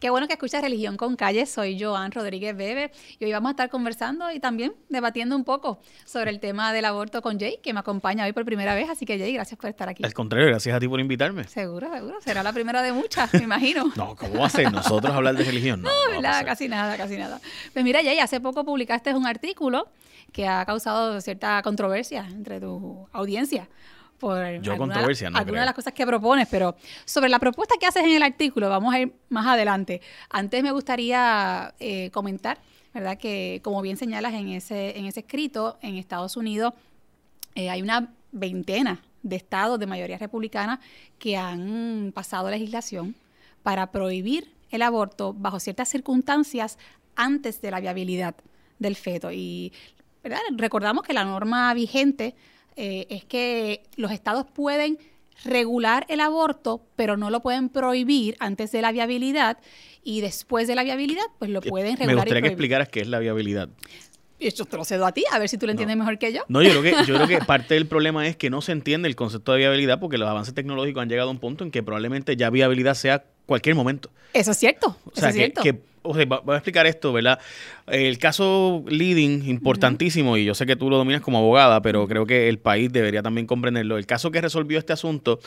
Qué bueno que escuchas Religión con Calle. Soy Joan Rodríguez Bebe y hoy vamos a estar conversando y también debatiendo un poco sobre el tema del aborto con Jay, que me acompaña hoy por primera vez. Así que, Jay, gracias por estar aquí. Al contrario, gracias a ti por invitarme. Seguro, seguro. Será la primera de muchas, me imagino. no, ¿cómo va a ser nosotros hablar de religión? No, no ¿verdad? Casi nada, casi nada. Pues mira, Jay, hace poco publicaste un artículo que ha causado cierta controversia entre tu audiencia por Yo controversia, no algunas de las cosas que propones, pero sobre la propuesta que haces en el artículo, vamos a ir más adelante. Antes me gustaría eh, comentar, ¿verdad? Que como bien señalas en ese, en ese escrito, en Estados Unidos eh, hay una veintena de estados de mayoría republicana que han pasado legislación para prohibir el aborto bajo ciertas circunstancias antes de la viabilidad del feto. Y ¿verdad? recordamos que la norma vigente eh, es que los estados pueden regular el aborto, pero no lo pueden prohibir antes de la viabilidad y después de la viabilidad, pues lo pueden regular. Me gustaría que explicaras qué es la viabilidad. Y yo te lo cedo a ti, a ver si tú lo entiendes mejor que yo. No, yo creo que, yo creo que parte del problema es que no se entiende el concepto de viabilidad porque los avances tecnológicos han llegado a un punto en que probablemente ya viabilidad sea cualquier momento. Eso es cierto. O sea, que, voy a explicar esto, ¿verdad? El caso leading, importantísimo, y yo sé que tú lo dominas como abogada, pero creo que el país debería también comprenderlo. El caso que resolvió este asunto,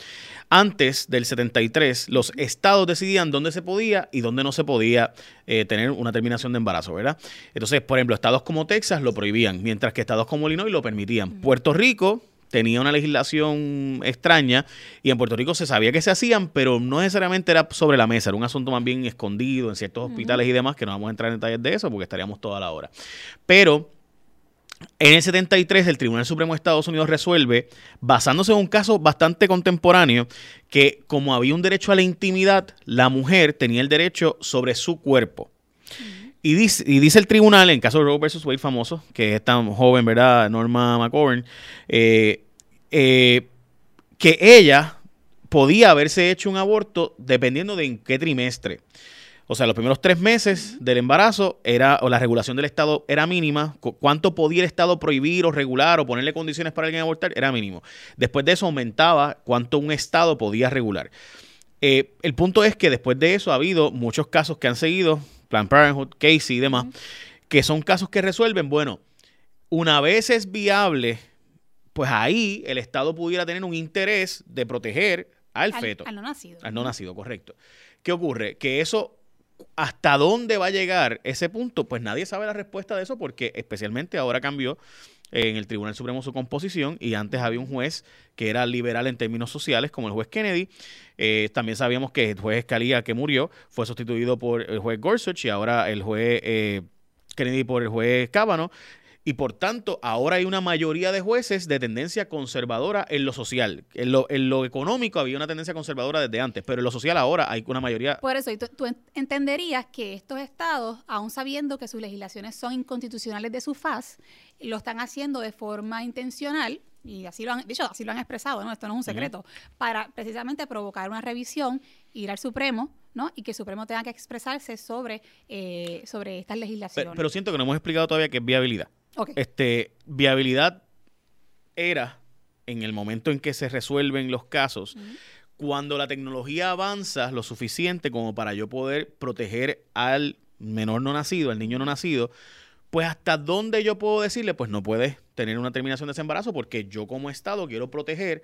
antes del 73, los estados decidían dónde se podía y dónde no se podía eh, tener una terminación de embarazo, ¿verdad? Entonces, por ejemplo, estados como Texas lo prohibían, mientras que estados como Illinois lo permitían. Puerto Rico tenía una legislación extraña y en Puerto Rico se sabía que se hacían, pero no necesariamente era sobre la mesa, era un asunto más bien escondido en ciertos hospitales y demás, que no vamos a entrar en detalles de eso porque estaríamos toda la hora. Pero en el 73 el Tribunal Supremo de Estados Unidos resuelve, basándose en un caso bastante contemporáneo, que como había un derecho a la intimidad, la mujer tenía el derecho sobre su cuerpo. Y dice, y dice el tribunal, en caso de Roe versus Wade famoso, que es tan joven, ¿verdad? Norma McGovern, eh, eh, que ella podía haberse hecho un aborto dependiendo de en qué trimestre. O sea, los primeros tres meses del embarazo era, o la regulación del Estado era mínima. Cuánto podía el Estado prohibir o regular o ponerle condiciones para alguien abortar era mínimo. Después de eso aumentaba cuánto un Estado podía regular. Eh, el punto es que después de eso ha habido muchos casos que han seguido Planned Parenthood, Casey y demás, que son casos que resuelven, bueno, una vez es viable, pues ahí el Estado pudiera tener un interés de proteger al, feto. Al no nacido. Al no nacido, correcto. ¿Qué ocurre? Que eso, ¿hasta dónde va a llegar ese punto? Pues nadie sabe la respuesta de eso porque especialmente ahora cambió en el Tribunal Supremo su composición y antes había un juez que era liberal en términos sociales como el juez Kennedy. Eh, también sabíamos que el juez Escalía que murió fue sustituido por el juez Gorsuch y ahora el juez eh, Kennedy por el juez Cábano y por tanto ahora hay una mayoría de jueces de tendencia conservadora en lo social. En lo, en lo económico había una tendencia conservadora desde antes, pero en lo social ahora hay una mayoría... Por eso, tú, entenderías que estos estados, aun sabiendo que sus legislaciones son inconstitucionales de su faz, lo están haciendo de forma intencional y así lo han dicho, así lo han expresado, ¿no? Esto no es un secreto, para precisamente provocar una revisión, ir al Supremo, ¿no? Y que el Supremo tenga que expresarse sobre, eh, sobre estas legislaciones. pero, siento que no hemos explicado todavía qué es viabilidad. Este, viabilidad era en el momento en que se resuelven los casos, cuando la tecnología avanza lo suficiente como para yo poder proteger al menor no nacido, al niño no nacido, pues hasta dónde yo puedo decirle, pues no puedes tener una terminación de ese embarazo porque yo como Estado quiero proteger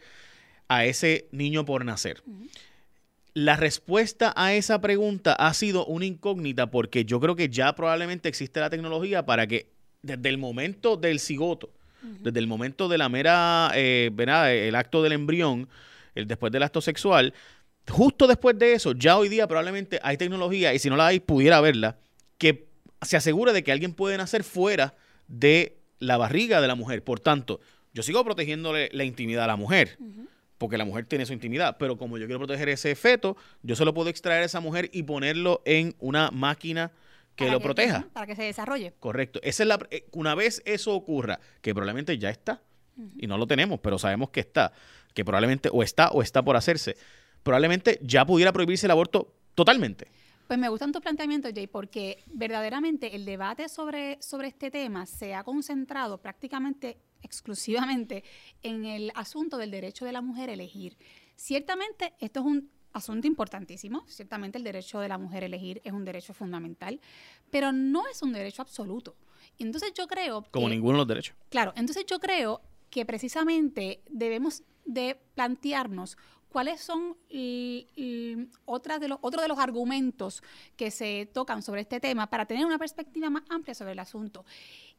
a ese niño por nacer. La respuesta a esa pregunta ha sido una incógnita porque yo creo que ya probablemente existe la tecnología para que desde el momento del cigoto, desde el momento de la mera, eh, el acto del embrión, el, después del acto sexual, justo después de eso, ya hoy día probablemente hay tecnología, y si no la hay, pudiera verla, que se asegure de que alguien puede nacer fuera de la barriga de la mujer. Por tanto, yo sigo protegiéndole la intimidad a la mujer. Porque la mujer tiene su intimidad, pero como yo quiero proteger ese feto, yo solo puedo extraer a esa mujer y ponerlo en una máquina que lo proteja. Para que se desarrolle. Correcto. Esa es la, eh, una vez eso ocurra, que probablemente ya está, y no lo tenemos, pero sabemos que está, que probablemente o está o está por hacerse, probablemente ya pudiera prohibirse el aborto totalmente. Pues me gusta tu planteamiento, Jay, porque verdaderamente el debate sobre, sobre este tema se ha concentrado prácticamente exclusivamente en el asunto del derecho de la mujer a elegir. Ciertamente, esto es un asunto importantísimo. Ciertamente el derecho de la mujer a elegir es un derecho fundamental, pero no es un derecho absoluto. Entonces yo creo... Como ninguno de los derechos. Claro, entonces yo creo que precisamente debemos de plantearnos cuáles son otras de los, otro de los argumentos que se tocan sobre este tema para tener una perspectiva más amplia sobre el asunto.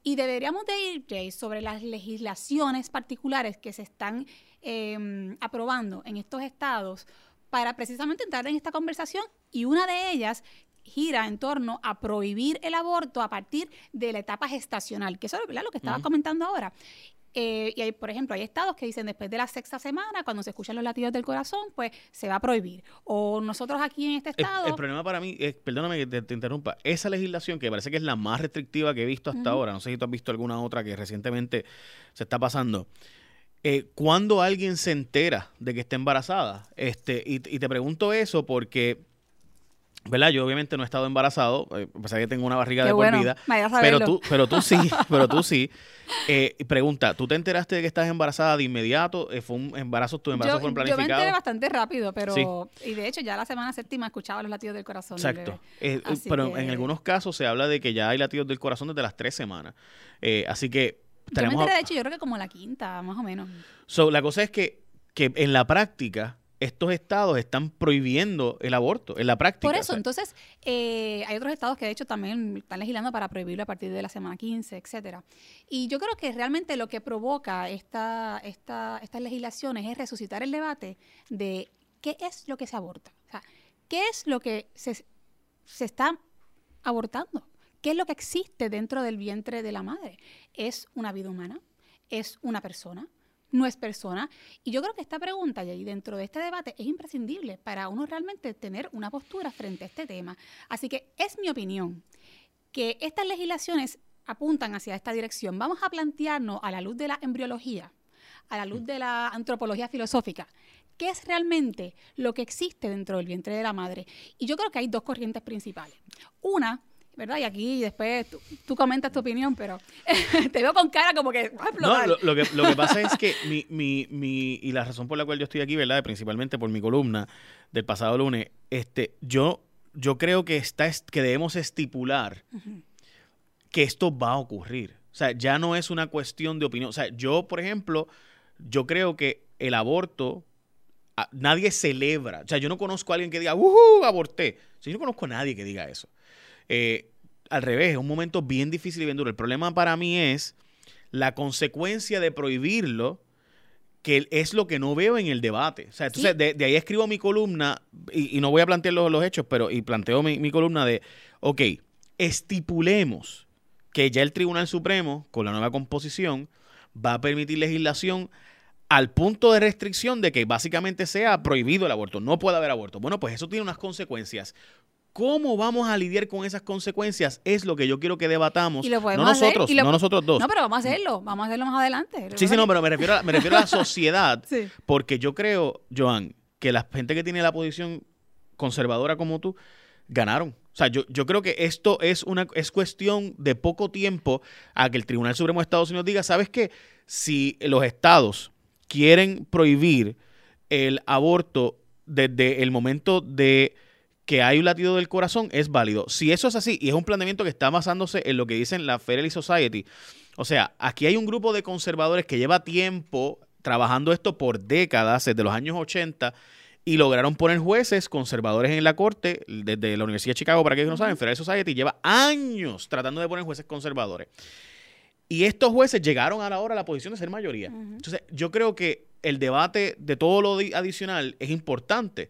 Y deberíamos de ir, Jay, sobre las legislaciones particulares que se están em, aprobando en estos estados para precisamente entrar en esta conversación y una de ellas gira en torno a prohibir el aborto a partir de la etapa gestacional, que eso es lo que estaba comentando ahora. Eh, y hay, por ejemplo, hay estados que dicen después de la sexta semana, cuando se escuchan los latidos del corazón, pues se va a prohibir. O nosotros aquí en este estado. El, problema para mí, es, perdóname que te, interrumpa, esa legislación que parece que es la más restrictiva que he visto hasta ahora, no sé si tú has visto alguna otra que recientemente se está pasando. Eh, cuando alguien se entera de que está embarazada? Este, y, y te pregunto eso porque ¿verdad? Yo obviamente no he estado embarazado, eh, a pesar de que tengo una barriga de por vida, pero tú, pero tú sí, pero tú sí. Eh, pregunta, ¿tú te enteraste de que estás embarazada de inmediato? Eh, ¿Fue un embarazo, tu embarazo fue planificado? Yo me enteré bastante rápido, pero, y de hecho ya la semana séptima escuchaba los latidos del corazón Exacto. pero en algunos casos se habla de que ya hay latidos del corazón desde las tres semanas. así que tenemos... Yo me enteré, de hecho, yo creo que como la quinta, más o menos. So, la cosa es que, que en la práctica estos estados están prohibiendo el aborto en la práctica. Por eso, entonces, eh, hay otros estados que de hecho también están legislando para prohibirlo a partir de la semana 15, etcétera. Y yo creo que realmente lo que provoca esta, esta, estas legislaciones es resucitar el debate de qué es lo que se aborta. O sea, qué es lo que se, se está abortando. ¿Qué es lo que existe dentro del vientre de la madre? ¿Es una vida humana? ¿Es una persona? no es persona. Y yo creo que esta pregunta, y dentro de este debate, es imprescindible para uno realmente tener una postura frente a este tema. Así que es mi opinión que estas legislaciones apuntan hacia esta dirección. Vamos a plantearnos a la luz de la embriología, a la luz de la antropología filosófica, qué es realmente lo que existe dentro del vientre de la madre. Y yo creo que hay dos corrientes principales. Una ¿verdad? Y aquí después tú, comentas tu opinión, pero te veo con cara como que No, lo, que, lo que pasa es que mi, mi, mi, y la razón por la cual yo estoy aquí, ¿verdad? Principalmente por mi columna del pasado lunes, este, yo, yo creo que, está, que debemos estipular que esto va a ocurrir. O sea, ya no es una cuestión de opinión. O sea, yo, por ejemplo, yo creo que el aborto nadie celebra. O sea, yo no conozco a alguien que diga, ¡uh! Aborté. O yo no conozco a nadie que diga eso. Eh, al revés, es un momento bien difícil y bien duro. El problema para mí es la consecuencia de prohibirlo, que es lo que no veo en el debate. O sea, entonces de, ahí escribo mi columna, y, no voy a plantear los, hechos, pero y planteo mi, mi, columna de, ok, estipulemos que ya el Tribunal Supremo, con la nueva composición, va a permitir legislación al punto de restricción de que básicamente sea prohibido el aborto, no puede haber aborto. Bueno, pues eso tiene unas consecuencias ¿Cómo vamos a lidiar con esas consecuencias? Es lo que yo quiero que debatamos. no nosotros, no nosotros dos. No, pero vamos a hacerlo, vamos a hacerlo más adelante. Sí, sí, no, pero me refiero a, me refiero a la sociedad. Porque yo creo, Joan, que la gente que tiene la posición conservadora como tú, ganaron. O sea, yo, yo creo que esto es una es cuestión de poco tiempo a que el Tribunal Supremo de Estados Unidos diga, ¿sabes qué? Si los estados quieren prohibir el aborto desde el momento de que hay un latido del corazón es válido. Si eso es así, y es un planteamiento que está basándose en lo que dicen la Federal Society, o sea, aquí hay un grupo de conservadores que lleva tiempo trabajando esto por décadas, desde los años 80, y lograron poner jueces conservadores en la corte, desde la Universidad de Chicago, para que no saben, Federal Society lleva años tratando de poner jueces conservadores. Y estos jueces llegaron a la hora a la posición de ser mayoría. Entonces, yo creo que el debate de todo lo adicional es importante.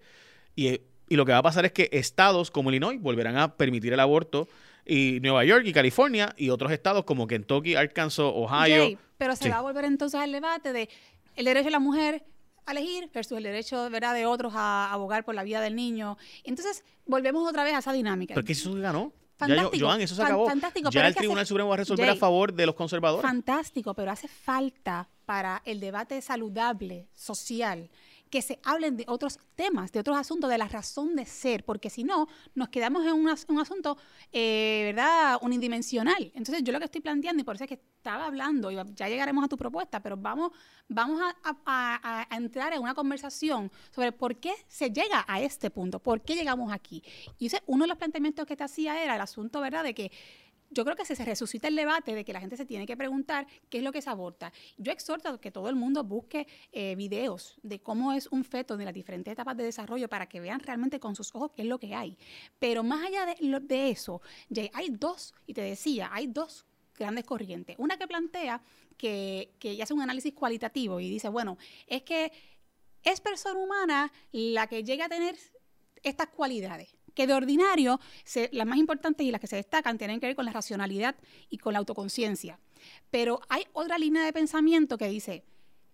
Y y lo que va a pasar es que estados como Illinois volverán a permitir el aborto y Nueva York y California y otros estados como Kentucky, Arkansas, Ohio. pero se va a volver entonces al debate de el derecho de la mujer a elegir versus el derecho ¿verdad? de otros a abogar por la vida del niño. Entonces volvemos otra vez a esa dinámica. Porque eso se ganó. Fantástico. Joan, eso se acabó. Fantástico, ya el Tribunal Supremo va a resolver a favor de los conservadores. Fantástico, pero hace falta para el debate saludable, social, que se hablen de otros temas, de otros asuntos, de la razón de ser, porque si no, nos quedamos en un, as- un asunto, eh, ¿verdad?, unidimensional. Entonces, yo lo que estoy planteando, y por eso es que estaba hablando, y ya llegaremos a tu propuesta, pero vamos, vamos a, entrar en una conversación sobre por qué se llega a este punto, por qué llegamos aquí. Y uno de los planteamientos que te hacía era el asunto, ¿verdad?, de que yo creo que se, se resucita el debate de que la gente se tiene que preguntar qué es lo que se aborta. Yo exhorto a que todo el mundo busque eh, videos de cómo es un feto de las diferentes etapas de desarrollo para que vean realmente con sus ojos qué es lo que hay. Pero más allá de, de eso, hay dos, y te decía, hay dos grandes corrientes. Una que plantea que, que hace un análisis cualitativo y dice, bueno, es que es persona humana la que llega a tener estas cualidades, que de ordinario las más importantes y las que se destacan tienen que ver con la racionalidad y con la autoconciencia. Pero hay otra línea de pensamiento que dice,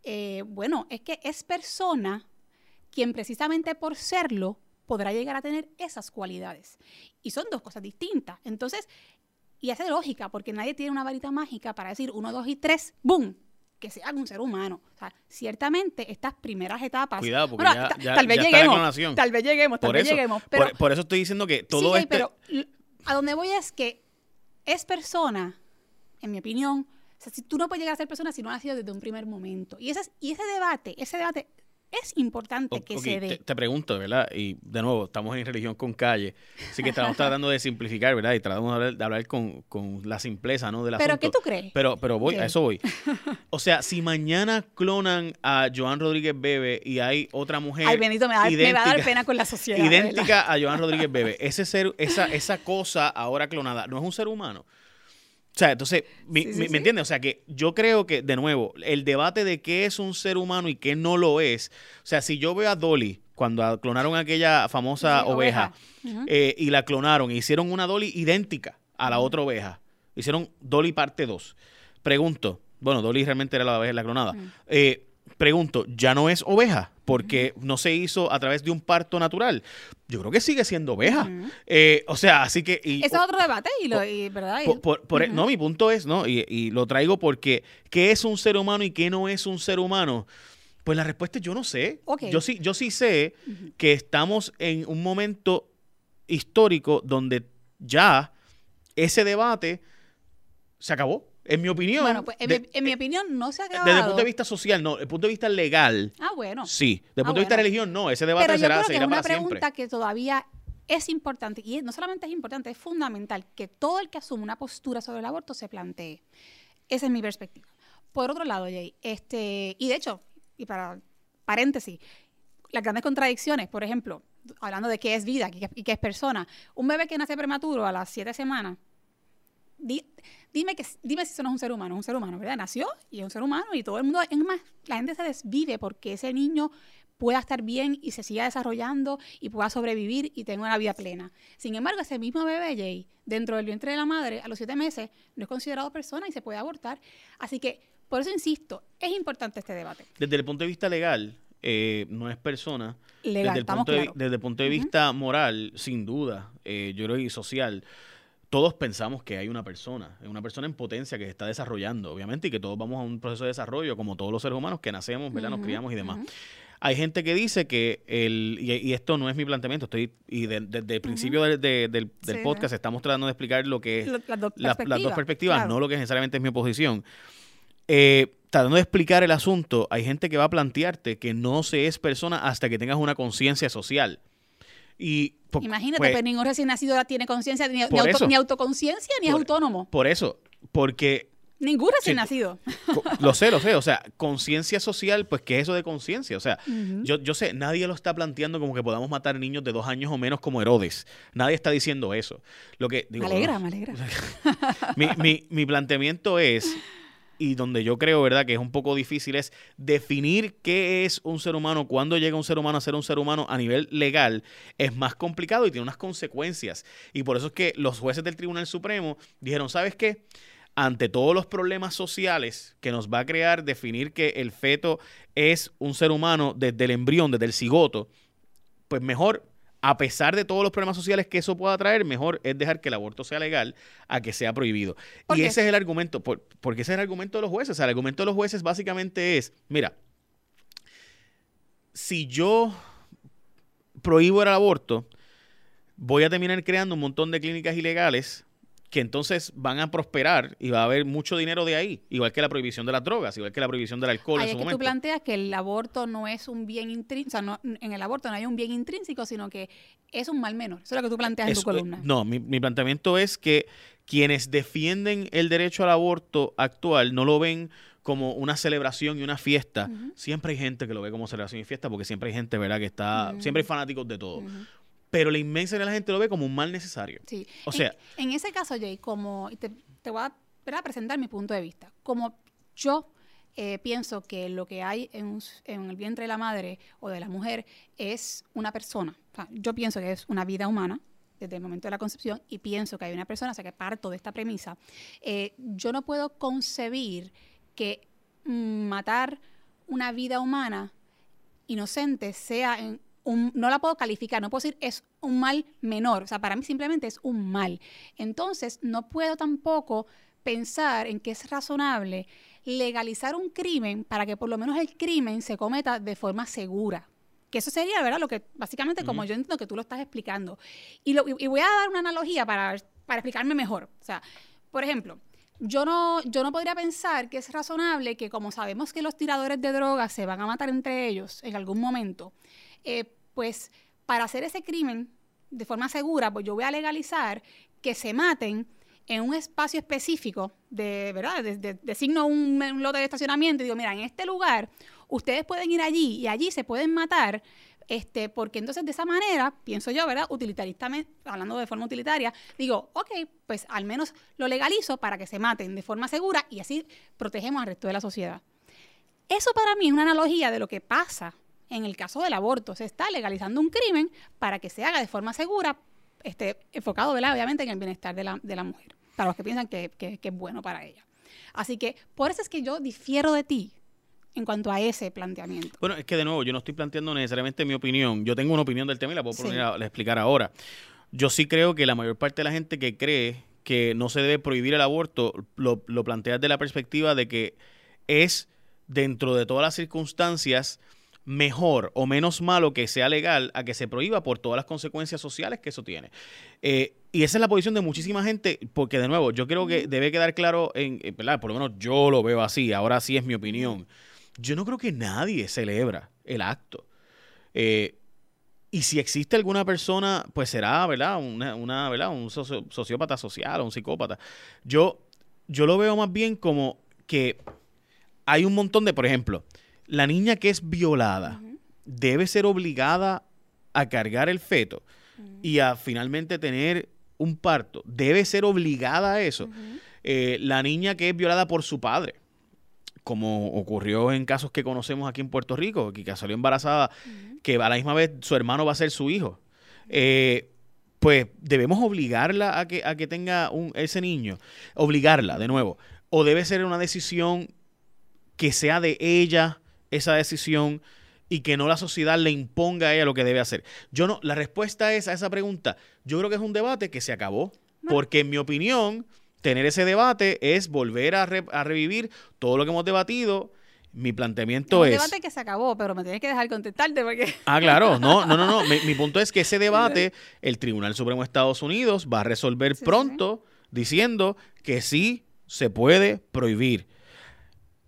eh, bueno, es que es persona quien precisamente por serlo podrá llegar a tener esas cualidades. Y son dos cosas distintas. Entonces, y hace lógica, porque nadie tiene una varita mágica para decir uno, dos y tres, ¡boom! Que sea un ser humano. O sea, ciertamente estas primeras etapas. Cuidado, porque Bueno, ya- ya- tal vez ya está la lleguemos. Tal vez lleguemos, tal Por vez eso, lleguemos. Pero, por, por eso estoy diciendo que todo sí, este... pero a donde voy es que es persona, en mi opinión. O sea, si tú no puedes llegar a ser persona si no has sido desde un primer momento. Y ese, es- y ese debate, ese debate es importante O- que se dé. te, te pregunto, ¿verdad? Y de nuevo, estamos en religión con calle, así que estamos tratando de simplificar, ¿verdad? Y tratamos de hablar, de hablar con, con la simpleza, ¿no? Del ¿Pero asunto. qué tú crees? Pero, pero voy, ¿Qué? a eso voy. O sea, si mañana clonan a Joan Rodríguez Bebe y hay otra mujer Ay, Benito, me, da- me va a dar idéntica- pena con la sociedad. verdad. idéntica a Joan Rodríguez Bebe, ese ser, esa, esa cosa ahora clonada, ¿no es un ser humano? O sea, entonces, mi- Sí, sí, mi- sí. ¿me entiendes? O sea, que yo creo que, de nuevo, el debate de qué es un ser humano y qué no lo es. O sea, si yo veo a Dolly, cuando clonaron aquella famosa oveja, eh, y la clonaron, e hicieron una Dolly idéntica a la otra oveja. Hicieron Dolly parte 2. Pregunto, bueno, Dolly realmente era la oveja, la clonada. Eh, pregunto, ¿ya no es oveja? Porque no se hizo a través de un parto natural. Yo creo que sigue siendo oveja. Eh, o sea, así que... y- Ese es otro debate, y lo, y, ¿verdad? Por- por-. No, mi punto es, ¿no? Y, y lo traigo porque, ¿qué es un ser humano y qué no es un ser humano? Pues la respuesta es yo no sé. Yo sí, yo sí sé que estamos en un momento histórico donde ya ese debate se acabó. En mi opinión. Bueno, pues en, de- mi, en mi opinión no se ha acabado. desde el punto de vista social, no. Desde el punto de vista legal, Ah, bueno. sí. Desde el Ah, punto de vista bueno. religión, no. Ese debate Pero yo será, creo que es una siempre. pregunta que todavía es importante, y no solamente es importante, es fundamental que todo el que asume una postura sobre el aborto se plantee. Esa es mi perspectiva. Por otro lado, Jay, este, y de hecho, y para paréntesis, las grandes contradicciones, por ejemplo, hablando de qué es vida y qué- y qué es persona, un bebé que nace prematuro a las siete semanas, di- dime, que, dime si eso no es un ser humano, es un ser humano, ¿verdad? Nació y es un ser humano y todo el mundo, es más, la gente se desvive porque ese niño pueda estar bien y se siga desarrollando y pueda sobrevivir y tenga una vida plena. Sin embargo, ese mismo bebé, Jay, dentro del vientre de la madre, a los siete meses, no es considerado persona y se puede abortar. Así que, por eso insisto, es importante este debate. Desde el punto de vista legal, eh, no es persona. Legal, desde el punto de, claros. desde el punto de vista moral, sin duda, eh, yo creo y social, todos pensamos que hay una persona, una persona en potencia que se está desarrollando, obviamente, y que todos vamos a un proceso de desarrollo, como todos los seres humanos que nacemos, ¿verdad? Nos criamos y demás. Hay gente que dice que el, y, y esto no es mi planteamiento, estoy, y de- desde el principio de- de- del, del Sí, podcast estamos tratando de explicar lo que es Lo- las dos la- las dos perspectivas, perspectivas, claro. no lo que necesariamente es mi oposición. Eh, tratando de explicar el asunto, hay gente que va a plantearte que no se es persona hasta que tengas una conciencia social. Y Imagínate, pues, pero ningún recién nacido tiene conciencia, ni, ni, Por auto- eso. ni autoconciencia, ni es autónomo. por eso, porque Ningún recién nacido. lo sé, lo sé, o sea, conciencia social, pues ¿qué es eso de conciencia? O sea, yo, yo sé, nadie lo está planteando como que podamos matar niños de dos años o menos como Herodes. Nadie está diciendo eso. Lo que digo, me alegra, me alegra. mi, mi, mi planteamiento es, y donde yo creo, ¿verdad?, que es un poco difícil, es definir qué es un ser humano, cuándo llega un ser humano a ser un ser humano a nivel legal, es más complicado y tiene unas consecuencias. Y por eso es que los jueces del Tribunal Supremo dijeron, ¿sabes qué? Ante todos los problemas sociales que nos va a crear definir que el feto es un ser humano desde el embrión, desde el cigoto, pues mejor, a pesar de todos los problemas sociales que eso pueda traer, mejor es dejar que el aborto sea legal a que sea prohibido. ¿Por Y qué? ese es el argumento, por- porque ese es el argumento de los jueces. O sea, el argumento de los jueces básicamente es, mira, si yo prohíbo el aborto, voy a terminar creando un montón de clínicas ilegales que entonces van a prosperar y va a haber mucho dinero de ahí, igual que la prohibición de las drogas, igual que la prohibición del alcohol Ahí en es su que tú momento. planteas que el aborto no es un bien intrínseco, sea, no- en el aborto no hay un bien intrínseco, sino que es un mal menor. Eso es lo que tú planteas en tu eh, columna. no, mi, mi planteamiento es que quienes defienden el derecho al aborto actual no lo ven como una celebración y una fiesta. Siempre hay gente que lo ve como celebración y fiesta porque siempre hay gente, ¿verdad? Que está, siempre hay fanáticos de todo. Pero la inmensa de la gente lo ve como un mal necesario. Sí. O sea- en, ese caso, Jay, como y te, te voy a, ¿verdad? presentar mi punto de vista. Como yo eh, pienso que lo que hay en, el vientre de la madre o de la mujer es una persona. O sea, yo pienso que es una vida humana desde el momento de la concepción y pienso que hay una persona, o sea que parto de esta premisa. Eh, yo no puedo concebir que matar una vida humana inocente sea en un, no la puedo calificar, no puedo decir es un mal menor, o sea, para mí simplemente es un mal. Entonces, no puedo tampoco pensar en que es razonable legalizar un crimen para que por lo menos el crimen se cometa de forma segura. Que eso sería, ¿verdad? Lo que básicamente como yo entiendo que tú lo estás explicando. Y, lo- y voy a dar una analogía para, para explicarme mejor. O sea, por ejemplo, yo no, yo no podría pensar que es razonable que como sabemos que los tiradores de drogas se van a matar entre ellos en algún momento, eh, pues para hacer ese crimen de forma segura, pues yo voy a legalizar que se maten en un espacio específico de, ¿verdad? De- de- designo un, un lote de estacionamiento y digo, mira, en este lugar ustedes pueden ir allí y allí se pueden matar, este, porque entonces de esa manera, pienso yo, ¿verdad? Utilitaristamente, hablando de forma utilitaria, digo, ok, pues al menos lo legalizo para que se maten de forma segura y así protegemos al resto de la sociedad. Eso para mí es una analogía de lo que pasa en el caso del aborto. Se está legalizando un crimen para que se haga de forma segura, este, enfocado ¿verdad? obviamente en el bienestar de la, de la mujer, para los que piensan que, que- que es bueno para ella. Así que por eso es que yo difiero de ti en cuanto a ese planteamiento. Bueno, es que de nuevo, yo no estoy planteando necesariamente mi opinión. Yo tengo una opinión del tema y la puedo Sí. poner a, a explicar ahora. Yo sí creo que la mayor parte de la gente que cree que no se debe prohibir el aborto lo, lo plantea desde la perspectiva de que es dentro de todas las circunstancias mejor o menos malo que sea legal a que se prohíba por todas las consecuencias sociales que eso tiene. Eh, y esa es la posición de muchísima gente, porque de nuevo, yo creo que debe quedar claro, en, eh, ¿verdad? por lo menos yo lo veo así, ahora sí es mi opinión. Yo no creo que nadie celebra el acto. Eh, y si existe alguna persona, pues será, ¿verdad? Una, una ¿verdad? Un socio- sociópata social o un psicópata. Yo, yo lo veo más bien como que hay un montón de, por ejemplo, la niña que es violada debe ser obligada a cargar el feto y a finalmente tener un parto. Debe ser obligada a eso. Eh, la niña que es violada por su padre, como ocurrió en casos que conocemos aquí en Puerto Rico, que, que salió embarazada, que a la misma vez su hermano va a ser su hijo. Eh, pues debemos obligarla a que, a que tenga un, ese niño, obligarla de nuevo. O debe ser una decisión que sea de ella esa decisión y que no la sociedad le imponga a ella lo que debe hacer. Yo no, la respuesta es a esa pregunta. Yo creo que es un debate que se acabó, porque en mi opinión, tener ese debate es volver a, re- a revivir todo lo que hemos debatido. Mi planteamiento un es... debate que se acabó, pero me tienes que dejar contestarte porque... Ah, claro, no, no, no, no. Mi, mi punto es que ese debate, el Tribunal Supremo de Estados Unidos va a resolver Sí, sí, pronto diciendo que sí se puede prohibir.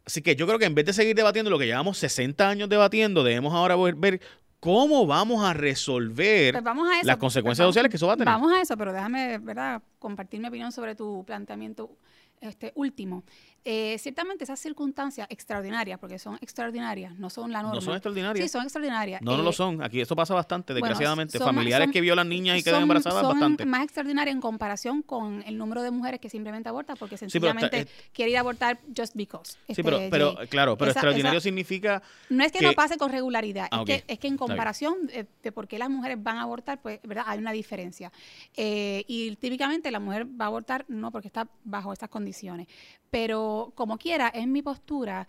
Así que yo creo que en vez de seguir debatiendo lo que llevamos 60 años debatiendo, debemos ahora ver, cómo vamos a resolver Pues vamos a eso. las pues consecuencias vamos- sociales que eso va a tener. Vamos a eso, pero déjame, ¿verdad?, compartir mi opinión sobre tu planteamiento este último. Eh, ciertamente esas circunstancias extraordinarias, porque son extraordinarias, no son la norma. No son extraordinarias. Sí, son extraordinarias. No, no Eh, lo son. Aquí esto pasa bastante, bueno, desgraciadamente. son más- Familiares son- que violan niñas y quedan son- embarazadas son bastante. más extraordinarias en comparación con el número de mujeres que simplemente abortan porque Sí, pero está- sencillamente quiere ir a abortar just because. Sí, Este, pero, claro, pero Esa- extraordinario esa- significa No es que, que- no pase con regularidad, Ah, es, que, es que en comparación de, de por qué las mujeres van a abortar, pues, ¿verdad? Hay una diferencia. Eh, y típicamente la mujer va a abortar no porque está bajo estas condiciones. Pero como quiera, es mi postura,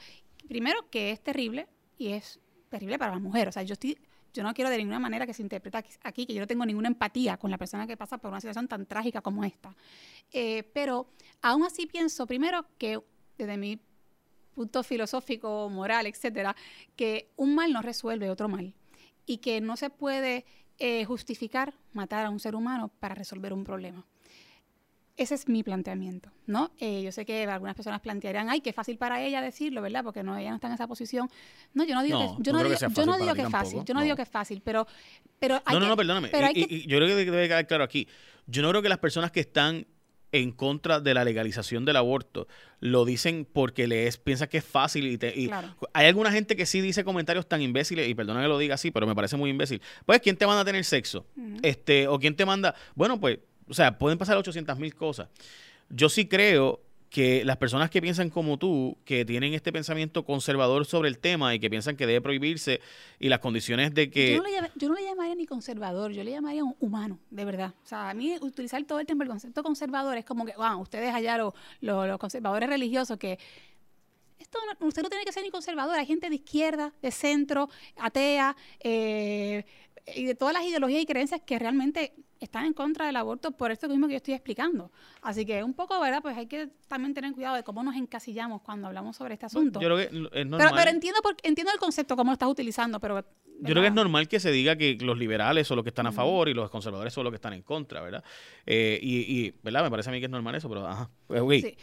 primero que es terrible y es terrible para la mujer. O sea, yo no quiero de ninguna manera que se interprete aquí- aquí que yo no tengo ninguna empatía con la persona que pasa por una situación tan trágica como esta. Eh, pero aún así pienso, primero, que desde mi punto filosófico, moral, etcétera, que un mal no resuelve otro mal y que no se puede eh, justificar matar a un ser humano para resolver un problema. Ese es mi planteamiento, ¿no? Eh, yo sé que algunas personas plantearían, ay, qué fácil para ella decirlo, ¿verdad? Porque no, ella no está en esa posición. No, yo no digo que, yo no, digo, yo no digo que es fácil, yo no, digo que es fácil, pero, pero hay No, no, no, perdóname. yo creo que debe quedar claro aquí. Yo no creo que las personas que están en contra de la legalización del aborto lo dicen porque les piensa que es fácil y, hay alguna gente que sí dice comentarios tan imbéciles y perdona que lo diga así pero me parece muy imbécil pues quién te manda a tener sexo este o quién te manda bueno pues o sea pueden pasar 800 mil cosas yo sí creo que las personas que piensan como tú, que tienen este pensamiento conservador sobre el tema y que piensan que debe prohibirse y las condiciones de que... Yo no le, llamaría ni conservador, yo le llamaría humano, de verdad. O sea, a mí utilizar todo el tiempo el concepto conservador es como que, wow, ustedes allá los, los, conservadores religiosos que... Esto usted no tiene que ser ni conservador, hay gente de izquierda, de centro, atea, eh, y de todas las ideologías y creencias que realmente están en contra del aborto por esto mismo que yo estoy explicando. Así que un poco, ¿verdad? Pues hay que también tener cuidado de cómo nos encasillamos cuando hablamos sobre este asunto. Yo creo que es normal. Pero, entiendo, entiendo el concepto, cómo lo estás utilizando, pero... Yo creo que es normal que se diga que los liberales son los que están a favor y los conservadores son los que están en contra, ¿verdad? Eh, y, ¿verdad? Me parece a mí que es normal eso, pero ajá. Pues, sí.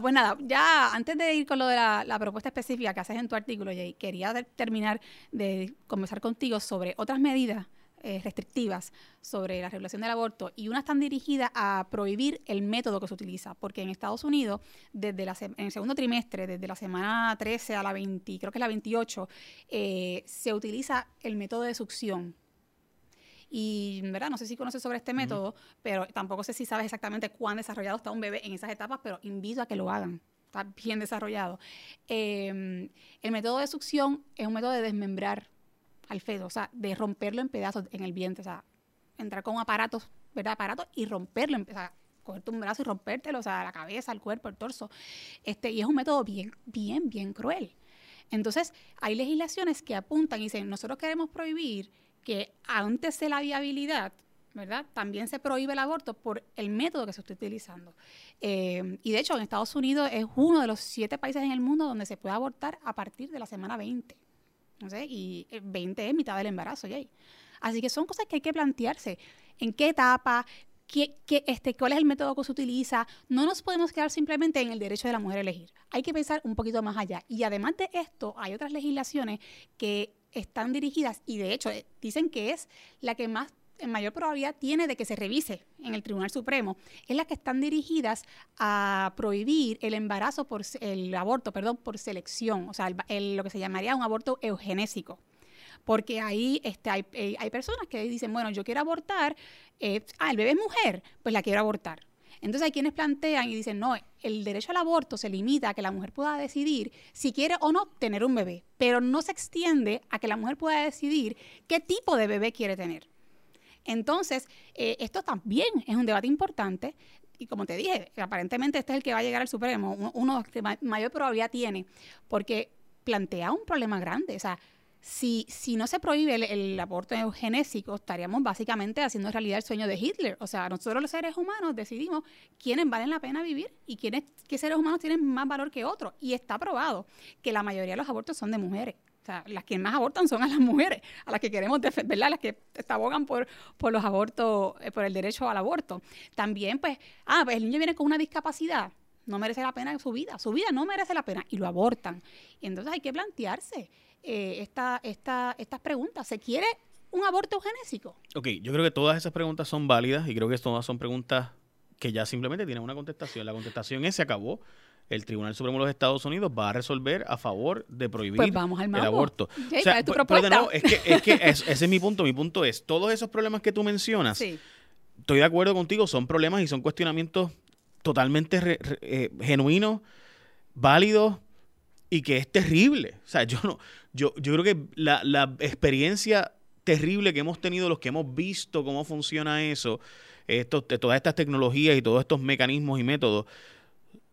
pues nada, ya antes de ir con lo de la, propuesta específica que haces en tu artículo, Jay, quería terminar de conversar contigo sobre otras medidas eh, restrictivas sobre la regulación del aborto y unas están dirigidas a prohibir el método que se utiliza, porque en Estados Unidos, desde la, en el segundo trimestre, desde la semana 13 a la 20, creo que es la 28, eh, se utiliza el método de succión. Y, ¿verdad? No sé si conoces sobre este método, pero tampoco sé si sabes exactamente cuán desarrollado está un bebé en esas etapas, pero invito a que lo hagan. Está bien desarrollado. Em, el método de succión es un método de desmembrar al feto, o sea, de romperlo en pedazos en el vientre, o sea, entrar con aparatos, ¿verdad? Aparatos y romperlo, o sea, cogerte un brazo y rompértelo, o sea, la cabeza, el cuerpo, el torso. Este, y es un método bien, bien, bien cruel. Entonces, hay legislaciones que apuntan y dicen, nosotros queremos prohibir que antes de la viabilidad, ¿verdad? También se prohíbe el aborto por el método que se está utilizando. Eh, y de hecho, en Estados Unidos es uno de los siete países en el mundo donde se puede abortar a partir de la semana 20 y 20 es mitad del embarazo, ¿ya? Así que son cosas que hay que plantearse. ¿En qué etapa? ¿Qué, este, ¿Cuál es el método que se utiliza? No nos podemos quedar simplemente en el derecho de la mujer a elegir. Hay que pensar un poquito más allá. Y además de esto, hay otras legislaciones que están dirigidas y de hecho eh, dicen que es la que más en mayor probabilidad tiene de que se revise en el Tribunal Supremo, es las que están dirigidas a prohibir el embarazo por el aborto, perdón, por selección, o sea, lo que se llamaría un aborto eugenésico. Porque ahí este, hay, eh, personas que dicen, bueno, yo quiero abortar, eh, ah, el bebé es mujer, pues la quiero abortar. Entonces hay quienes plantean y dicen, no, el derecho al aborto se limita a que la mujer pueda decidir si quiere o no tener un bebé, pero no se extiende a que la mujer pueda decidir qué tipo de bebé quiere tener. Entonces, eh, esto también es un debate importante y como te dije, aparentemente este es el que va a llegar al Supremo, uno, que mayor probabilidad tiene, porque plantea un problema grande. O sea, si, si no se prohíbe el, aborto eugenésico, estaríamos básicamente haciendo realidad el sueño de Hitler. O sea, nosotros los seres humanos decidimos quiénes valen la pena vivir y quiénes, qué seres humanos tienen más valor que otros. Y está probado que la mayoría de los abortos son de mujeres. O sea, las que más abortan son a las mujeres, a las que queremos defender, ¿verdad? Las que abogan por, por los abortos, eh, por el derecho al aborto. También, pues, ah, pues el niño viene con una discapacidad, no merece la pena su vida, su vida no merece la pena y lo abortan. Y entonces hay que plantearse eh, esta, esta, estas preguntas. ¿Se quiere un aborto eugenésico? Ok, yo creo que todas esas preguntas son válidas y creo que todas son preguntas que ya simplemente tienen una contestación. La contestación es se acabó el Tribunal Supremo de los Estados Unidos va a resolver a favor de prohibir pues vamos al el aborto. o sea, tu pero de nuevo, es que, es que ese es mi punto. Mi punto es, todos esos problemas que tú mencionas, estoy de acuerdo contigo, son problemas y son cuestionamientos totalmente eh, genuinos, válidos y que es terrible. O sea, yo no, yo, yo creo que la, la experiencia terrible que hemos tenido, los que hemos visto cómo funciona eso, esto, todas estas tecnologías y todos estos mecanismos y métodos,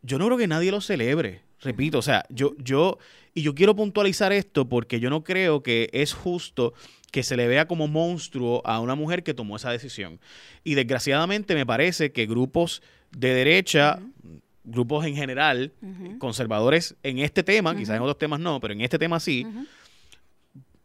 yo no creo que nadie lo celebre. Repito, o sea, yo, yo, y yo quiero puntualizar esto porque yo no creo que es justo que se le vea como monstruo a una mujer que tomó esa decisión. Y desgraciadamente me parece que grupos de derecha, grupos en general, conservadores en este tema, quizás en otros temas no, pero en este tema sí,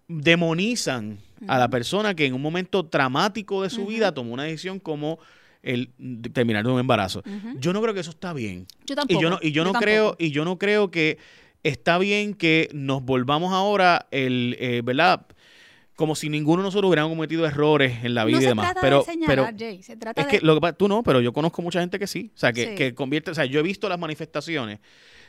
demonizan a la persona que en un momento dramático de su vida tomó una decisión como el terminar un embarazo. Yo no creo que eso está bien. Yo tampoco. Y yo no, y yo no creo, y yo no creo que está bien que nos volvamos ahora el, eh, ¿verdad? Como si ninguno de nosotros hubiéramos cometido errores en la vida no y se demás. trata pero, de señalar, pero Jay, se trata es de... que lo que tú no, pero yo conozco mucha gente que sí. O sea, que, Sí. que convierte, o sea, yo he visto las manifestaciones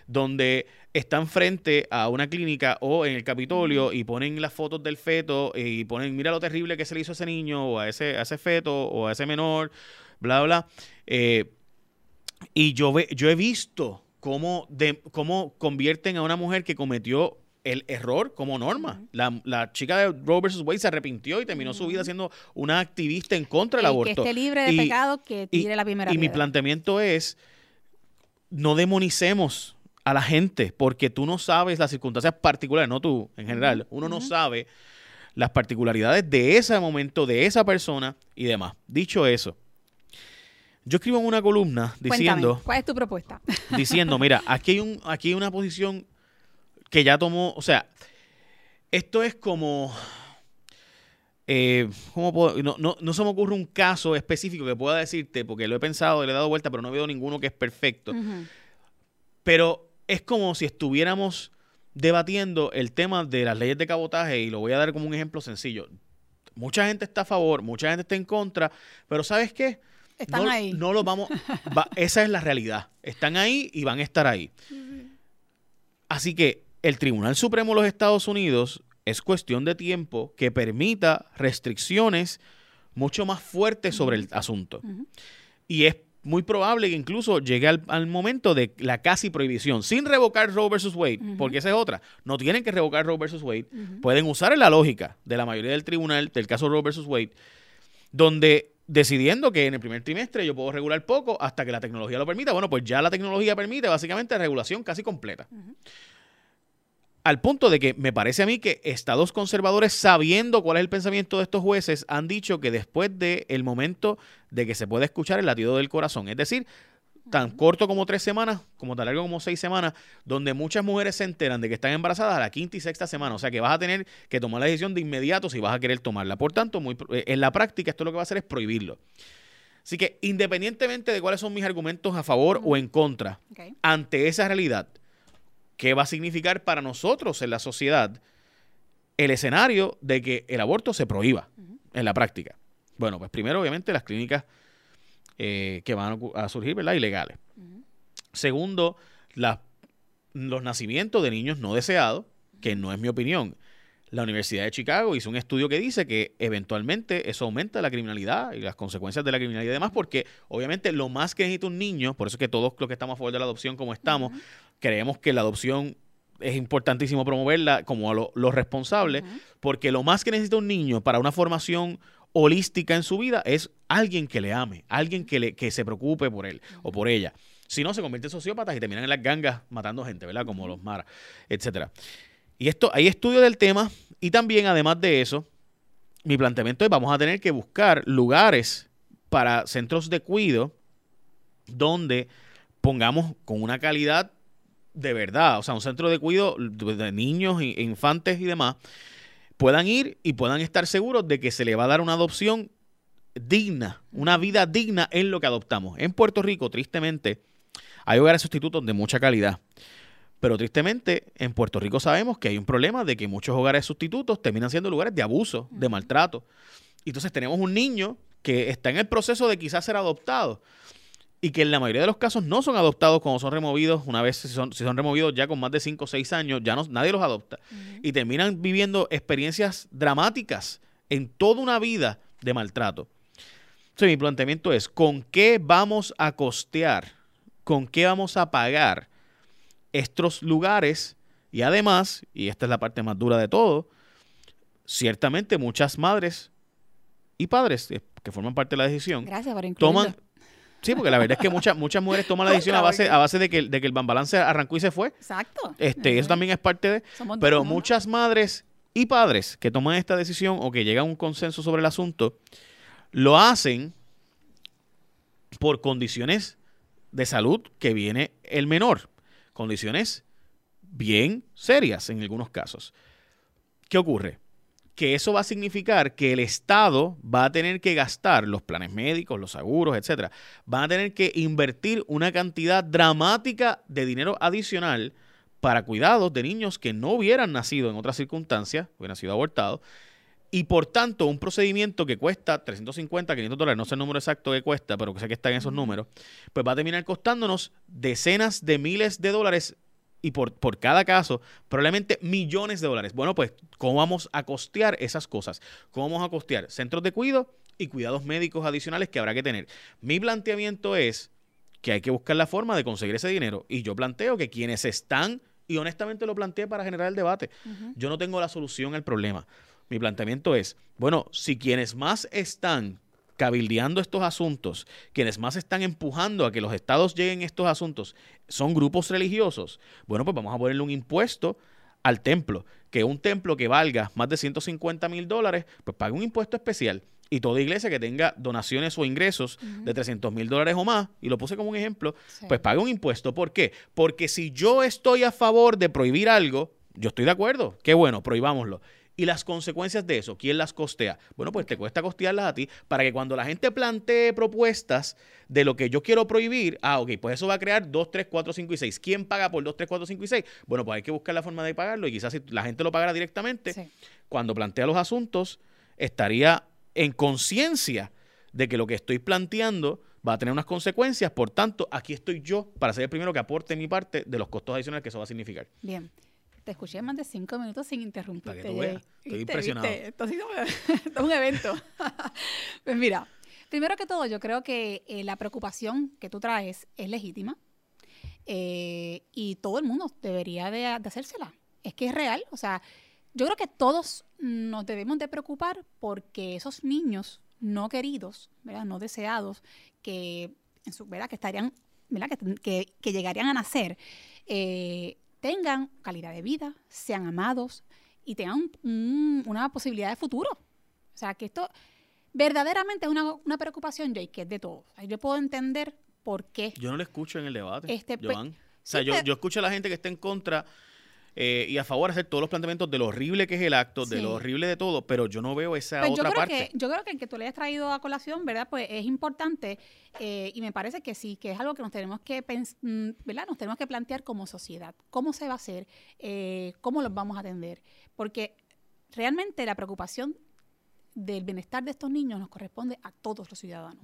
donde están frente a una clínica o en el Capitolio y ponen las fotos del feto y ponen, mira lo terrible que se le hizo a ese niño o a ese, a ese feto o a ese menor, bla, bla. Eh, y yo, ve, yo he visto cómo, de, cómo convierten a una mujer que cometió el error como norma. la, la chica de Roe vs. Wade se arrepintió y terminó su vida siendo una activista en contra del el aborto. que esté libre de Y- pecado, que tire la primera y mi planteamiento es, no demonicemos a la gente porque tú no sabes las circunstancias particulares, no tú en general, uno no sabe las particularidades de ese momento, de esa persona y demás. Dicho eso, yo escribo en una columna Cuéntame, diciendo, ¿cuál es tu propuesta? diciendo, mira, aquí hay, un, aquí hay una posición que ya tomó, o sea, esto es como... eh, ¿cómo puedo? No, no, no se me ocurre un caso específico que pueda decirte, porque lo he pensado y le he dado vuelta, pero no veo ninguno que es perfecto. Pero es como si estuviéramos debatiendo el tema de las leyes de cabotaje y lo voy a dar como un ejemplo sencillo. Mucha gente está a favor, mucha gente está en contra, pero ¿sabes qué? Están no, ahí. No lo vamos. va- esa es la realidad. Están ahí y van a estar ahí. Así que el Tribunal Supremo de los Estados Unidos es cuestión de tiempo que permita restricciones mucho más fuertes sobre el asunto. Y es muy probable que incluso llegue al, al momento de la casi prohibición, sin revocar Roe versus Wade, porque esa es otra. No tienen que revocar Roe versus Wade. Pueden usar la lógica de la mayoría del tribunal, del caso Roe versus Wade, donde decidiendo que en el primer trimestre yo puedo regular poco hasta que la tecnología lo permita. Bueno, pues ya la tecnología permite básicamente regulación casi completa. Al punto de que me parece a mí que estados conservadores, sabiendo cuál es el pensamiento de estos jueces, han dicho que después del momento de que se puede escuchar el latido del corazón, es decir, tan corto como tres semanas, como tan largo como seis semanas, donde muchas mujeres se enteran de que están embarazadas a la quinta y sexta semana. O sea que vas a tener que tomar la decisión de inmediato si vas a querer tomarla. Por tanto, muy, eh, en la práctica esto lo que va a hacer es prohibirlo. Así que independientemente de cuáles son mis argumentos a favor o en contra, ante esa realidad, ¿qué va a significar para nosotros en la sociedad el escenario de que el aborto se prohíba en la práctica? Bueno, pues primero, obviamente, las clínicas eh, que van a surgir, ¿verdad? Ilegales. Segundo, la- los nacimientos de niños no deseados, que no es mi opinión. La Universidad de Chicago hizo un estudio que dice que eventualmente eso aumenta la criminalidad y las consecuencias de la criminalidad y demás, porque obviamente lo más que necesita un niño, por eso es que todos los que estamos a favor de la adopción como estamos, creemos que la adopción es importantísimo promoverla como a lo- los responsables, porque lo más que necesita un niño para una formación holística en su vida es alguien que le ame, alguien que, le, que se preocupe por él o por ella. Si no, se convierte en sociópatas y terminan en las gangas matando gente, ¿verdad? Como los Mara, etcétera. Y esto, hay estudios del tema y también, además de eso, mi planteamiento es vamos a tener que buscar lugares para centros de cuido donde pongamos con una calidad de verdad, o sea, un centro de cuido de niños e infantes y demás, puedan ir y puedan estar seguros de que se le va a dar una adopción digna, una vida digna en lo que adoptamos. En Puerto Rico, tristemente, hay hogares sustitutos de mucha calidad. Pero tristemente, en Puerto Rico sabemos que hay un problema de que muchos hogares sustitutos terminan siendo lugares de abuso, de maltrato. Y entonces tenemos un niño que está en el proceso de quizás ser adoptado y que en la mayoría de los casos no son adoptados cuando son removidos, una vez si son, si son removidos ya con más de 5 o 6 años, ya no, nadie los adopta. Y terminan viviendo experiencias dramáticas en toda una vida de maltrato. Entonces mi planteamiento es, ¿con qué vamos a costear? ¿Con qué vamos a pagar estos lugares? Y además, y esta es la parte más dura de todo, ciertamente muchas madres y padres eh, que forman parte de la decisión Gracias por toman sí porque la verdad es que muchas muchas mujeres toman la decisión a base a base de que de que el bambalance arrancó y se fue Exacto. este eso también es parte de Somos pero dos, ¿no? muchas madres y padres que toman esta decisión o que llegan a un consenso sobre el asunto lo hacen por condiciones de salud que viene el menor. Condiciones bien serias en algunos casos. ¿Qué ocurre? Que eso va a significar que el Estado va a tener que gastar los planes médicos, los seguros, etcétera, van a tener que invertir una cantidad dramática de dinero adicional para cuidados de niños que no hubieran nacido en otras circunstancias, hubieran sido abortados, y por tanto un procedimiento que cuesta 350, 500 dólares, no sé el número exacto que cuesta, pero que sé que está en esos números, pues va a terminar costándonos decenas de miles de dólares y por, por cada caso, probablemente millones de dólares. Bueno, pues, ¿cómo vamos a costear esas cosas? ¿Cómo vamos a costear centros de cuidado y cuidados médicos adicionales que habrá que tener? Mi planteamiento es que hay que buscar la forma de conseguir ese dinero. Y yo planteo que quienes están, y honestamente lo planteé para generar el debate, yo no tengo la solución al problema. Mi planteamiento es, bueno, si quienes más están cabildeando estos asuntos, quienes más están empujando a que los estados lleguen a estos asuntos, son grupos religiosos, bueno, pues vamos a ponerle un impuesto al templo, que un templo que valga más de 150 mil dólares, pues pague un impuesto especial. Y toda iglesia que tenga donaciones o ingresos de 300 mil dólares o más, y lo puse como un ejemplo, pues pague un impuesto. ¿Por qué? Porque si yo estoy a favor de prohibir algo, yo estoy de acuerdo, qué bueno, prohibámoslo. Y las consecuencias de eso, ¿quién las costea? Bueno, pues te cuesta costearlas a ti para que cuando la gente plantee propuestas de lo que yo quiero prohibir, ah, ok, pues eso va a crear 2, 3, 4, 5 y 6. ¿Quién paga por 2, 3, 4, 5 y 6? Bueno, pues hay que buscar la forma de pagarlo y quizás si la gente lo pagara directamente, cuando plantea los asuntos, estaría en conciencia de que lo que estoy planteando va a tener unas consecuencias. Por tanto, aquí estoy yo para ser el primero que aporte mi parte de los costos adicionales que eso va a significar. Bien. Te escuché más de cinco minutos sin interrumpirte. Para que tú veas. Estoy impresionado. Esto, ha sido, un evento. pues mira, primero que todo, yo creo que eh, la preocupación que tú traes es legítima eh, y todo el mundo debería de, hacérsela. Es que es real. O sea, yo creo que todos nos debemos de preocupar porque esos niños no queridos, ¿verdad? no deseados, que, ¿verdad? que estarían, ¿verdad? Que, que, llegarían a nacer, eh, tengan calidad de vida, sean amados y tengan una posibilidad de futuro. O sea, que esto verdaderamente es una, preocupación, Jay, que es de todos. Yo puedo entender por qué. Yo no lo escucho en el debate, este, pues, Joan. o sea, yo, yo escucho a la gente que está en contra eh, y a favor de hacer todos los planteamientos de lo horrible que es el acto, de lo horrible de todo, pero yo no veo esa pues otra yo creo parte. Que, yo creo que el que tú le hayas traído a colación, ¿verdad? Pues es importante eh, y me parece que sí, que es algo que nos tenemos que mm, ¿verdad? Nos tenemos que plantear como sociedad. ¿Cómo se va a hacer? Eh, ¿Cómo los vamos a atender? Porque realmente la preocupación del bienestar de estos niños nos corresponde a todos los ciudadanos.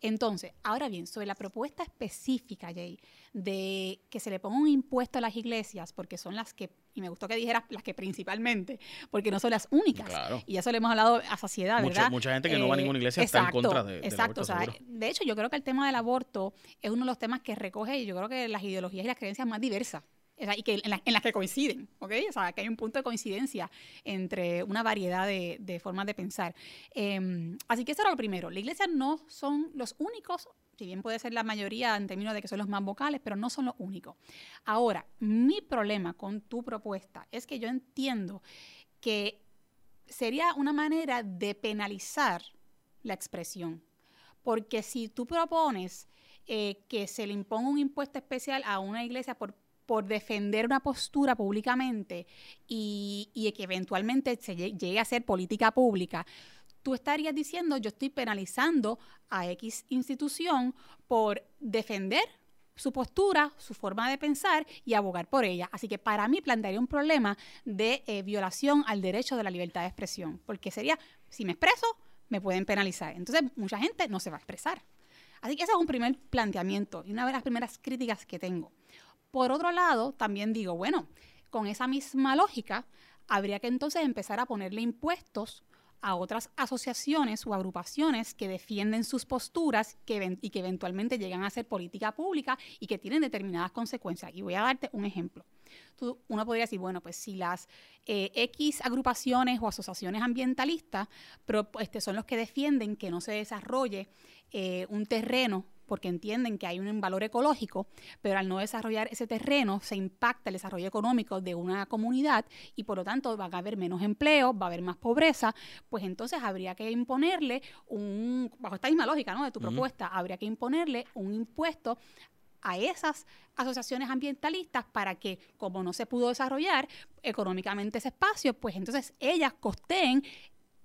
Entonces, ahora bien, sobre la propuesta específica, Jay, de que se le ponga un impuesto a las iglesias, porque son las que, y me gustó que dijeras las que principalmente, porque no son las únicas. Y eso le hemos hablado a saciedad, ¿verdad? Mucha, gente que no va a ninguna iglesia está en contra de, Exacto, de hecho, yo creo que el tema del aborto es uno de los temas que recoge, y yo creo que las ideologías y las creencias más diversas y que en, las que coinciden, ¿ok? O sea, que hay un punto de coincidencia entre una variedad de, formas de pensar. Em, así que eso era lo primero. La iglesia no son los únicos, si bien puede ser la mayoría en términos de que son los más vocales, pero no son los únicos. Ahora, mi problema con tu propuesta es que yo entiendo que sería una manera de penalizar la expresión. Porque si tú propones eh, que se le imponga un impuesto especial a una iglesia por por defender una postura públicamente y, que eventualmente se llegue a ser política pública, tú estarías diciendo yo estoy penalizando a X institución por defender su postura, su forma de pensar y abogar por ella. Así que para mí plantearía un problema de eh, violación al derecho de la libertad de expresión, porque sería, si me expreso, me pueden penalizar. Entonces, mucha gente no se va a expresar. Así que ese es un primer planteamiento y una de las primeras críticas que tengo. Por otro lado, también digo, bueno, con esa misma lógica, habría que entonces empezar a ponerle impuestos a otras asociaciones o agrupaciones que defienden sus posturas y que eventualmente llegan a ser política pública y que tienen determinadas consecuencias. Y voy a darte un ejemplo. uno podría decir, bueno, pues si las eh, X agrupaciones o asociaciones ambientalistas este, son los que defienden que no se desarrolle eh, un terreno porque entienden que hay un valor ecológico, pero al no desarrollar ese terreno se impacta el desarrollo económico de una comunidad y por lo tanto va a haber menos empleo, va a haber más pobreza, pues entonces habría que imponerle un, bajo esta misma lógica ¿no? de tu propuesta, habría que imponerle un impuesto a esas asociaciones ambientalistas para que, como no se pudo desarrollar económicamente ese espacio, pues entonces ellas costeen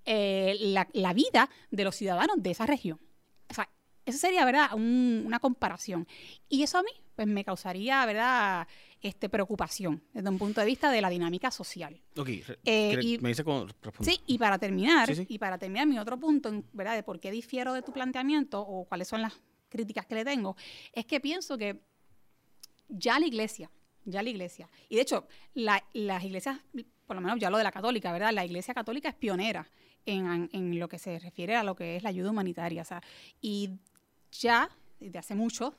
eh, la, la vida de los ciudadanos de esa región. O sea, eso sería, ¿verdad?, un- una comparación. Y eso a mí, pues me causaría, ¿verdad?, este, preocupación desde un punto de vista de la dinámica social. Ok, Eh, y- me dice responde. Sí, y para terminar, Sí, sí. y para terminar mi otro punto, ¿verdad?, de por qué difiero de tu planteamiento o cuáles son las críticas que le tengo, es que pienso que ya la iglesia, ya la iglesia, y de hecho, la- las iglesias, por lo menos ya lo de la católica, ¿verdad? La iglesia católica es pionera en, en lo que se refiere a lo que es la ayuda humanitaria, o sea, y ya desde hace mucho,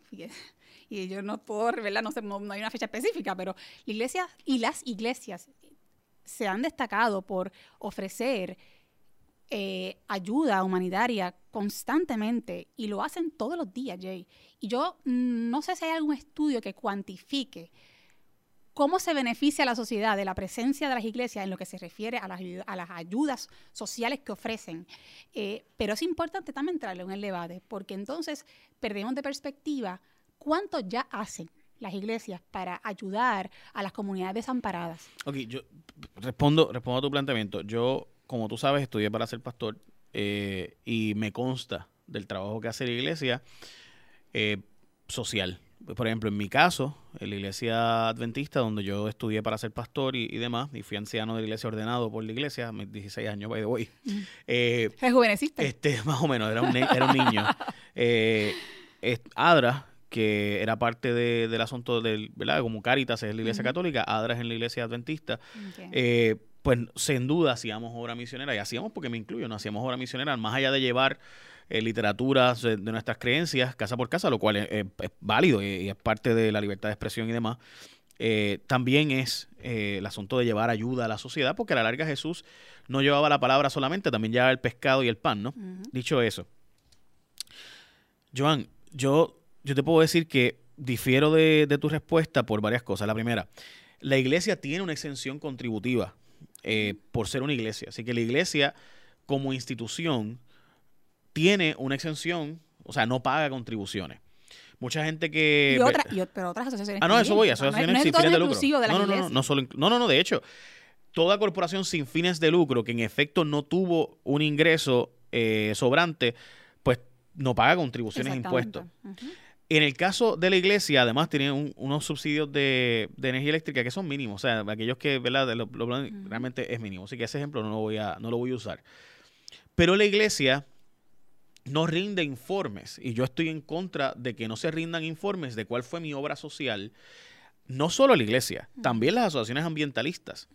y, yo no puedo revelar, no sé, no hay una fecha específica, pero la iglesia y las iglesias se han destacado por ofrecer eh, ayuda humanitaria constantemente y lo hacen todos los días, Jay. Y yo mm, no sé si hay algún estudio que cuantifique cómo se beneficia a la sociedad de la presencia de las iglesias en lo que se refiere a las, ayudas sociales que ofrecen. Eh, pero es importante también traerlo en el debate, porque entonces perdemos de perspectiva cuánto ya hacen las iglesias para ayudar a las comunidades desamparadas. Ok, yo respondo, respondo a tu planteamiento. Yo, como tú sabes, estudié para ser pastor eh, y me consta del trabajo que hace la iglesia eh, social. Por ejemplo, en mi caso, en la iglesia adventista, donde yo estudié para ser pastor y, y demás, y fui anciano de la iglesia ordenado por la iglesia, a mis 16 años, by the way. Eh, Rejuveneciste. este, más o menos, era un, era un niño. Eh, es- Adra, que era parte de- del asunto del, ¿verdad? Como Caritas es la iglesia católica, Adra es en la iglesia adventista. Eh, pues sin duda hacíamos obra misionera y hacíamos porque me incluyo, no hacíamos obra misionera, más allá de llevar eh, literatura de, nuestras creencias casa por casa, lo cual es, es- es válido y, y es parte de la libertad de expresión y demás. eh, también es eh, el asunto de llevar ayuda a la sociedad, porque a la larga Jesús no llevaba la palabra solamente, también llevaba el pescado y el pan, ¿no? Dicho eso, Joan, yo, yo te puedo decir que difiero de, de tu respuesta por varias cosas. La primera, la iglesia tiene una exención contributiva eh, por ser una iglesia. Así que la iglesia, como institución, tiene una exención, o sea, no paga contribuciones. Mucha gente que... y, otra, y pero otras asociaciones. Ah, no, eso voy, asociaciones no sin fines de lucro. de no, no, no, no, solo no, no, no, de hecho, toda corporación sin fines de lucro que en efecto no tuvo un ingreso eh, sobrante, pues no paga contribuciones e impuestos. En el caso de la iglesia, además, tiene un- unos subsidios de, de energía eléctrica que son mínimos. O sea, aquellos que, ¿verdad? Lo- realmente es mínimo. Así que ese ejemplo no lo voy a, no lo voy a usar. Pero la iglesia no rinde informes. Y yo estoy en contra de que no se rindan informes de cuál fue mi obra social. No solo la iglesia, también las asociaciones ambientalistas.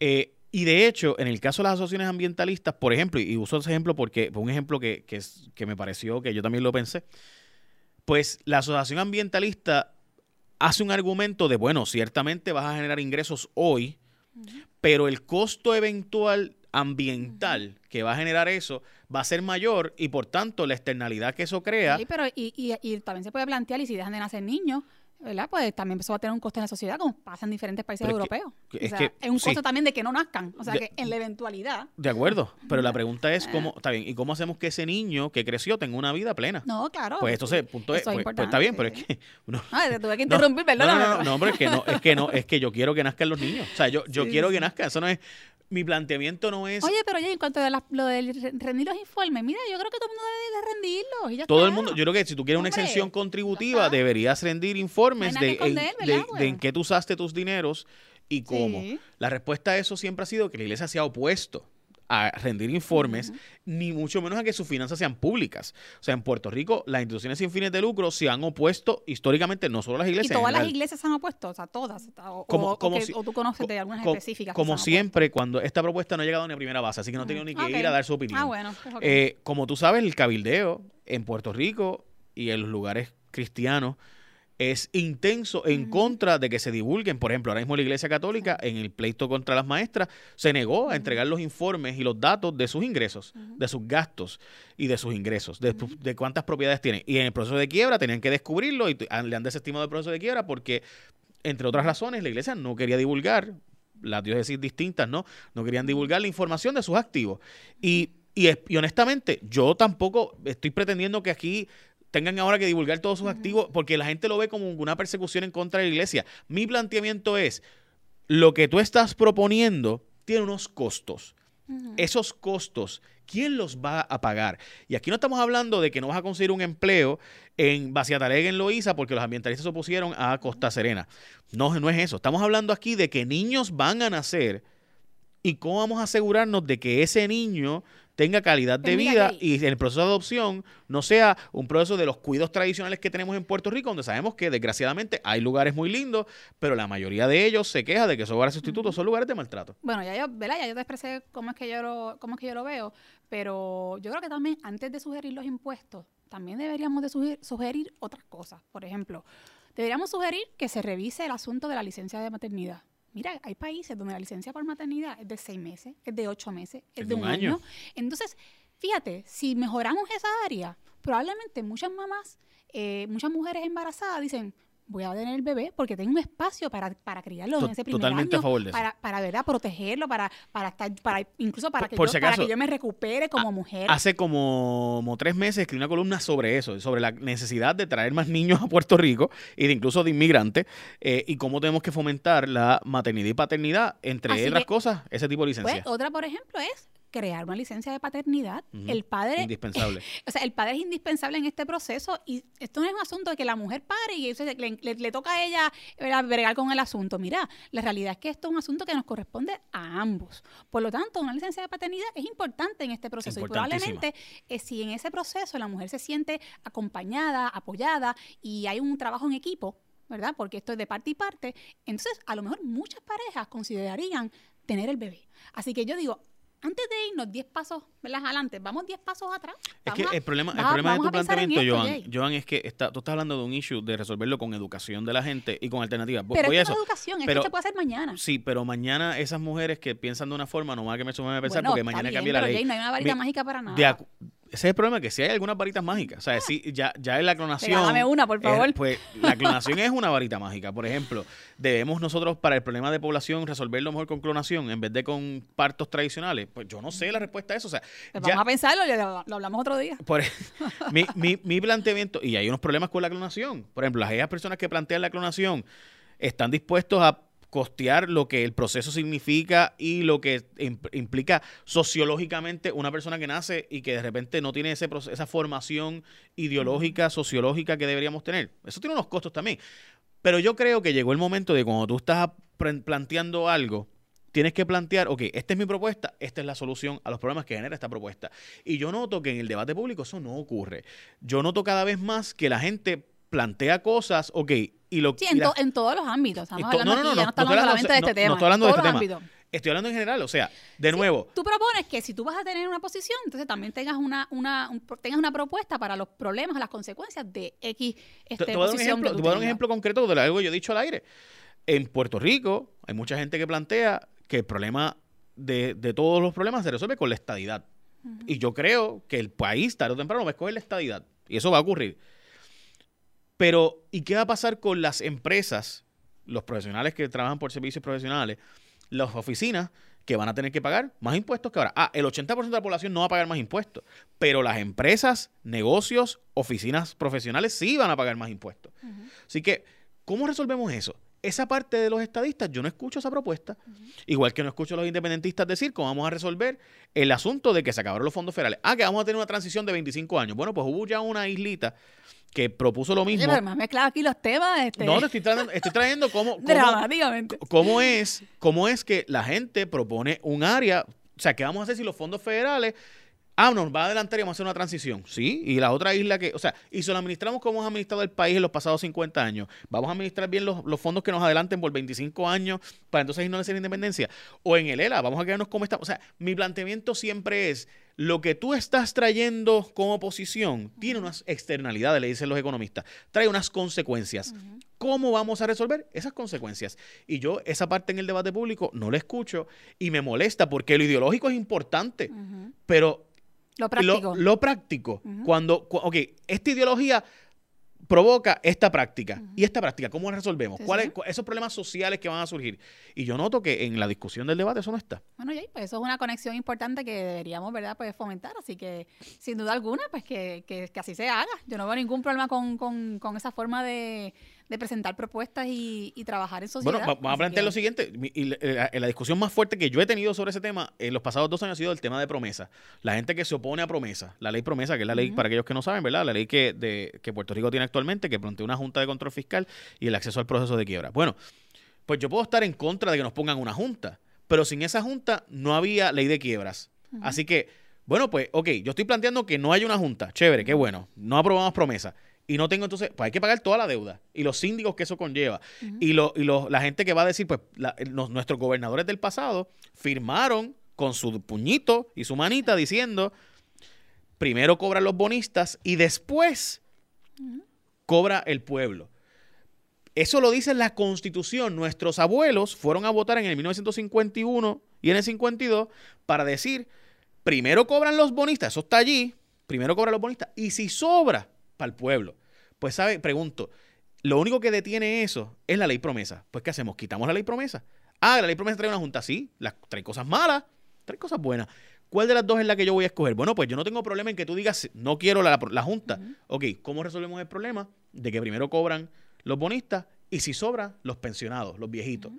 Eh, y de hecho, en el caso de las asociaciones ambientalistas, por ejemplo, y uso ese ejemplo porque fue un ejemplo que, que me pareció que yo también lo pensé, pues la asociación ambientalista hace un argumento de, bueno, ciertamente vas a generar ingresos hoy, pero el costo eventual ambiental que va a generar eso va a ser mayor y por tanto la externalidad que eso crea Sí, pero y, y, y también se puede plantear, y si dejan de nacer niños, ¿verdad? Pues también eso va a tener un costo en la sociedad, como pasa en diferentes países Pero es que- europeos. que- O es sea, que- es un sí. costo también de que no nazcan. O sea, De- que en la eventualidad. De acuerdo, pero la pregunta es cómo, está bien, ¿y cómo hacemos que ese niño que creció tenga una vida plena? No, claro. Pues entonces, punto es, pues, pues está bien, pero es que uno- Ah, te tuve que No, interrumpir, no, perdóname. No, no, no, no, hombre, es que no, es que no, es que yo quiero que nazcan los niños. O sea, yo, yo quiero que nazcan. Eso no es. Mi planteamiento no es. Oye, pero oye, en cuanto a la- lo re- rendir los informes, mira, yo creo que todo el mundo debe de rendirlos. Y ya todo está. el mundo, yo creo que si tú quieres una exención contributiva, deberías rendir informes de, en, de- de en qué tú usaste tus dineros y cómo. Sí. La respuesta a eso siempre ha sido que la iglesia se ha opuesto a rendir informes, ni mucho menos a que sus finanzas sean públicas. O sea, en Puerto Rico, las instituciones sin fines de lucro se han opuesto históricamente, no solo las Y iglesias. en todas las iglesias se han opuesto, o sea, todas. O, Como- o como que- si- o tú conoces de algunas específicas. Como siempre, cuando esta propuesta no ha llegado ni a primera base, así que no he ni que ir a dar su opinión. Ah, bueno. pues, ok. Eh, como tú sabes, el cabildeo en Puerto Rico y en los lugares cristianos es intenso en contra de que se divulguen. Por ejemplo, ahora mismo la Iglesia Católica, en el pleito contra las maestras, se negó a entregar los informes y los datos de sus ingresos, de sus gastos y de sus ingresos, de, de cuántas propiedades tienen. Y en el proceso de quiebra tenían que descubrirlo y han- le han desestimado el proceso de quiebra porque, entre otras razones, la Iglesia no quería divulgar, las diócesis distintas, ¿no? No querían divulgar la información de sus activos. Y, y, y honestamente, yo tampoco estoy pretendiendo que aquí tengan ahora que divulgar todos sus activos porque la gente lo ve como una persecución en contra de la iglesia. Mi planteamiento es, lo que tú estás proponiendo tiene unos costos. Esos costos, ¿quién los va a pagar? Y aquí no estamos hablando de que no vas a conseguir un empleo en Baciatalega, en Loíza, porque los ambientalistas se opusieron a Costa Serena. No, no es eso. Estamos hablando aquí de que niños van a nacer y cómo vamos a asegurarnos de que ese niño tenga calidad de vida y el proceso de adopción no sea un proceso de los cuidados tradicionales que tenemos en Puerto Rico, donde sabemos que desgraciadamente hay lugares muy lindos, pero la mayoría de ellos se queja de que esos hogares sustitutos son lugares de maltrato. Bueno, ya yo, ¿verdad? Ya yo te expresé cómo es que yo lo, cómo es que yo lo veo, pero yo creo que también antes de sugerir los impuestos, también deberíamos de sugerir, sugerir otras cosas. Por ejemplo, deberíamos sugerir que se revise el asunto de la licencia de maternidad. Mira, hay países donde la licencia por maternidad es de seis meses, es de ocho meses, es, de un año. Entonces, fíjate, si mejoramos esa área, probablemente muchas mamás, eh, muchas mujeres embarazadas dicen, voy a tener el bebé porque tengo un espacio para, para criarlo en ese primer Totalmente año, a favor de eso. para, para ¿verdad? protegerlo, para, para estar, para incluso para que, yo, para que yo me recupere como mujer. Hace como, como, tres meses escribí una columna sobre eso, sobre la necesidad de traer más niños a Puerto Rico y de incluso de inmigrantes eh, y cómo tenemos que fomentar la maternidad y paternidad, entre otras cosas, ese tipo de pues, licencia. otra, por ejemplo, es crear una licencia de paternidad. El padre. Indispensable. o sea, el padre es indispensable en este proceso y esto no es un asunto de que la mujer pare y le, le, toca a ella bregar con el asunto. Mira, la realidad es que esto es un asunto que nos corresponde a ambos. Por lo tanto, una licencia de paternidad es importante en este proceso y probablemente eh, si en ese proceso la mujer se siente acompañada, apoyada y hay un trabajo en equipo, ¿verdad? Porque esto es de parte y parte, entonces a lo mejor muchas parejas considerarían tener el bebé. Así que yo digo, antes de irnos 10 pasos adelante, vamos 10 pasos atrás. es que el problema, el problema de tu planteamiento, Joan, Joan, es que está, tú estás hablando de un issue de resolverlo con educación de la gente y con alternativas. Pero Voy es educación, es que se puede hacer mañana. Sí, pero mañana esas mujeres que piensan de una forma, no a que me sumen a pensar porque mañana cambia la ley. no hay una varita mágica para nada. Ese es el problema, que si hay algunas varitas mágicas. O sea, si ya, ya en la clonación. Dame una, por favor. pues la clonación es una varita mágica. Por ejemplo, debemos nosotros, para el problema de población, resolverlo mejor con clonación en vez de con partos tradicionales. Pues yo no sé la respuesta a eso. O sea, pues vamos a pensarlo, lo, lo, hablamos otro día. Por, mi, mi, mi planteamiento, y hay unos problemas con la clonación. Por ejemplo, las personas que plantean la clonación están dispuestos a costear lo que el proceso significa y lo que implica sociológicamente una persona que nace y que de repente no tiene ese esa formación ideológica, sociológica que deberíamos tener. Eso tiene unos costos también. Pero yo creo que llegó el momento de cuando tú estás planteando algo, tienes que plantear, ok, esta es mi propuesta, esta es la solución a los problemas que genera esta propuesta. Y yo noto que en el debate público eso no ocurre. Yo noto cada vez más que la gente plantea cosas, ok, y lo sí, en, todos los ámbitos. Estamos hablando no, no, no, ya no estamos hablando solamente de este tema. No estoy hablando de este tema. Estoy hablando en general, o sea, de nuevo. Tú propones que si tú vas a tener una posición, entonces también tengas una, una, tengas una propuesta para los problemas, las consecuencias de X este, te, voy a dar un ejemplo, te voy a dar un ejemplo concreto de algo que yo he dicho al aire. En Puerto Rico hay mucha gente que plantea que el problema de, de todos los problemas se resuelve con la estadidad. Y yo creo que el país tarde o temprano va a escoger la estadidad. Y eso va a ocurrir. Pero, ¿y qué va a pasar con las empresas, los profesionales que trabajan por servicios profesionales, las oficinas que van a tener que pagar más impuestos que ahora? Ah, el 80% de la población no va a pagar más impuestos, pero las empresas, negocios, oficinas profesionales sí van a pagar más impuestos. Así que, ¿cómo resolvemos eso? Esa parte de los estadistas, yo no escucho esa propuesta. Igual que no escucho a los independentistas decir cómo vamos a resolver el asunto de que se acabaron los fondos federales. Ah, que vamos a tener una transición de 25 años. Bueno, pues hubo ya una islita que propuso lo mismo. pero me has mezclado aquí los temas. Este... No, te estoy trayendo, estoy trayendo cómo, Dramáticamente. cómo, es, cómo es que la gente propone un área, o sea, ¿qué vamos a hacer si los fondos federales Ah, nos va a adelantar y vamos a hacer una transición. Sí, y la otra isla que, o sea, y si lo administramos como hemos administrado el país en los pasados 50 años, vamos a administrar bien los, fondos que nos adelanten por 25 años para entonces irnos a independencia. O en el ELA, vamos a quedarnos como estamos. O sea, mi planteamiento siempre es, lo que tú estás trayendo como posición tiene unas externalidades, le dicen los economistas, trae unas consecuencias. ¿Cómo vamos a resolver esas consecuencias? Y yo esa parte en el debate público no la escucho y me molesta porque lo ideológico es importante, pero lo práctico. Lo, práctico. Cuando, ok, esta ideología provoca esta práctica. ¿Y esta práctica cómo la resolvemos? Sí, ¿Cuáles sí. cu- esos problemas sociales que van a surgir? Y yo noto que en la discusión del debate eso no está. Bueno, Jay, pues eso es una conexión importante que deberíamos, ¿verdad?, pues fomentar. Así que, sin duda alguna, pues que, que- que así se haga. Yo no veo ningún problema con, con- con esa forma de, de presentar propuestas y, y trabajar en sociedad. Bueno, va- vamos a plantear que- lo siguiente. Y la, la- discusión más fuerte que yo he tenido sobre ese tema en los pasados dos años ha sido el tema de promesa. La gente que se opone a promesa. La ley promesa, que es la ley, para aquellos que no saben, ¿verdad? La ley que, de, que Puerto Rico tiene actualmente, que plantea una junta de control fiscal y el acceso al proceso de quiebra. Bueno, pues yo puedo estar en contra de que nos pongan una junta, pero sin esa junta no había ley de quiebras. Así que, bueno, pues, ok, yo estoy planteando que no hay una junta. Chévere, qué bueno. No aprobamos promesa. Y no tengo entonces, pues hay que pagar toda la deuda y los síndicos que eso conlleva. Y, lo, y lo- la gente que va a decir, pues la- los- nuestros gobernadores del pasado firmaron con su puñito y su manita diciendo, primero cobran los bonistas y después cobra el pueblo. Eso lo dice la Constitución. Nuestros abuelos fueron a votar en el 1951 y en el 52 para decir, primero cobran los bonistas, eso está allí, primero cobran los bonistas, y si sobra, para el pueblo. Pues, ¿sabe? Pregunto, lo único que detiene eso es la ley promesa. Pues, ¿qué hacemos? ¿Quitamos la ley promesa? Ah, la ley promesa trae una junta, sí, las, trae cosas malas, trae cosas buenas. ¿Cuál de las dos es la que yo voy a escoger? Bueno, pues yo no tengo problema en que tú digas, no quiero la, la junta. Ok, ¿cómo resolvemos el problema de que primero cobran los bonistas y si sobra, los pensionados, los viejitos?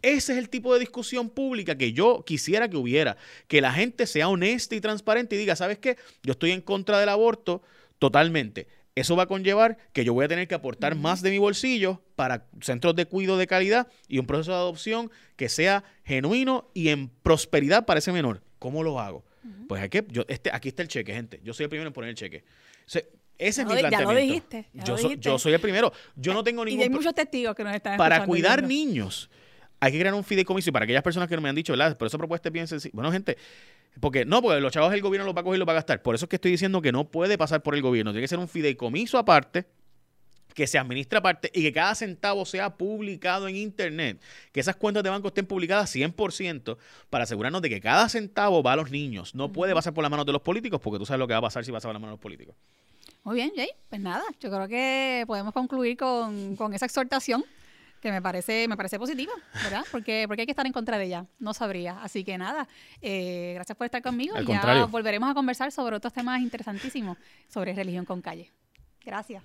Ese es el tipo de discusión pública que yo quisiera que hubiera. Que la gente sea honesta y transparente y diga, ¿sabes qué? Yo estoy en contra del aborto totalmente. Eso va a conllevar que yo voy a tener que aportar más de mi bolsillo para centros de cuidado de calidad y un proceso de adopción que sea genuino y en prosperidad para ese menor. ¿Cómo lo hago? Pues hay que, yo, este, aquí está el cheque, gente. Yo soy el primero en poner el cheque. O sea, ese es mi di- ya lo planteamiento. dijiste, ya yo, lo so- dijiste. yo soy el primero. Yo no tengo Y ningún hay pro- muchos testigos que nos están para y cuidar niños hay que crear un fideicomiso y para aquellas personas que no me han dicho, ¿verdad? Pero esa propuesta es bien sencilla. Bueno, gente, porque no, porque los chavos el gobierno los va a coger y los va a gastar. Por eso es que estoy diciendo que no puede pasar por el gobierno. Tiene que ser un fideicomiso aparte que se administra aparte y que cada centavo sea publicado en internet, que esas cuentas de banco estén publicadas 100% para asegurarnos de que cada centavo va a los niños. No puede pasar por las manos de los políticos porque tú sabes lo que va a pasar si pasa por las manos de los políticos. Muy bien, Jay. Pues nada, yo creo que podemos concluir con, con esa exhortación que me parece, me parece positiva, ¿verdad? Porque, porque hay que estar en contra de ella. No sabría. Así que nada, eh, gracias por estar conmigo. Al y ya contrario. volveremos a conversar sobre otros temas interesantísimos sobre religión con calle. Gracias.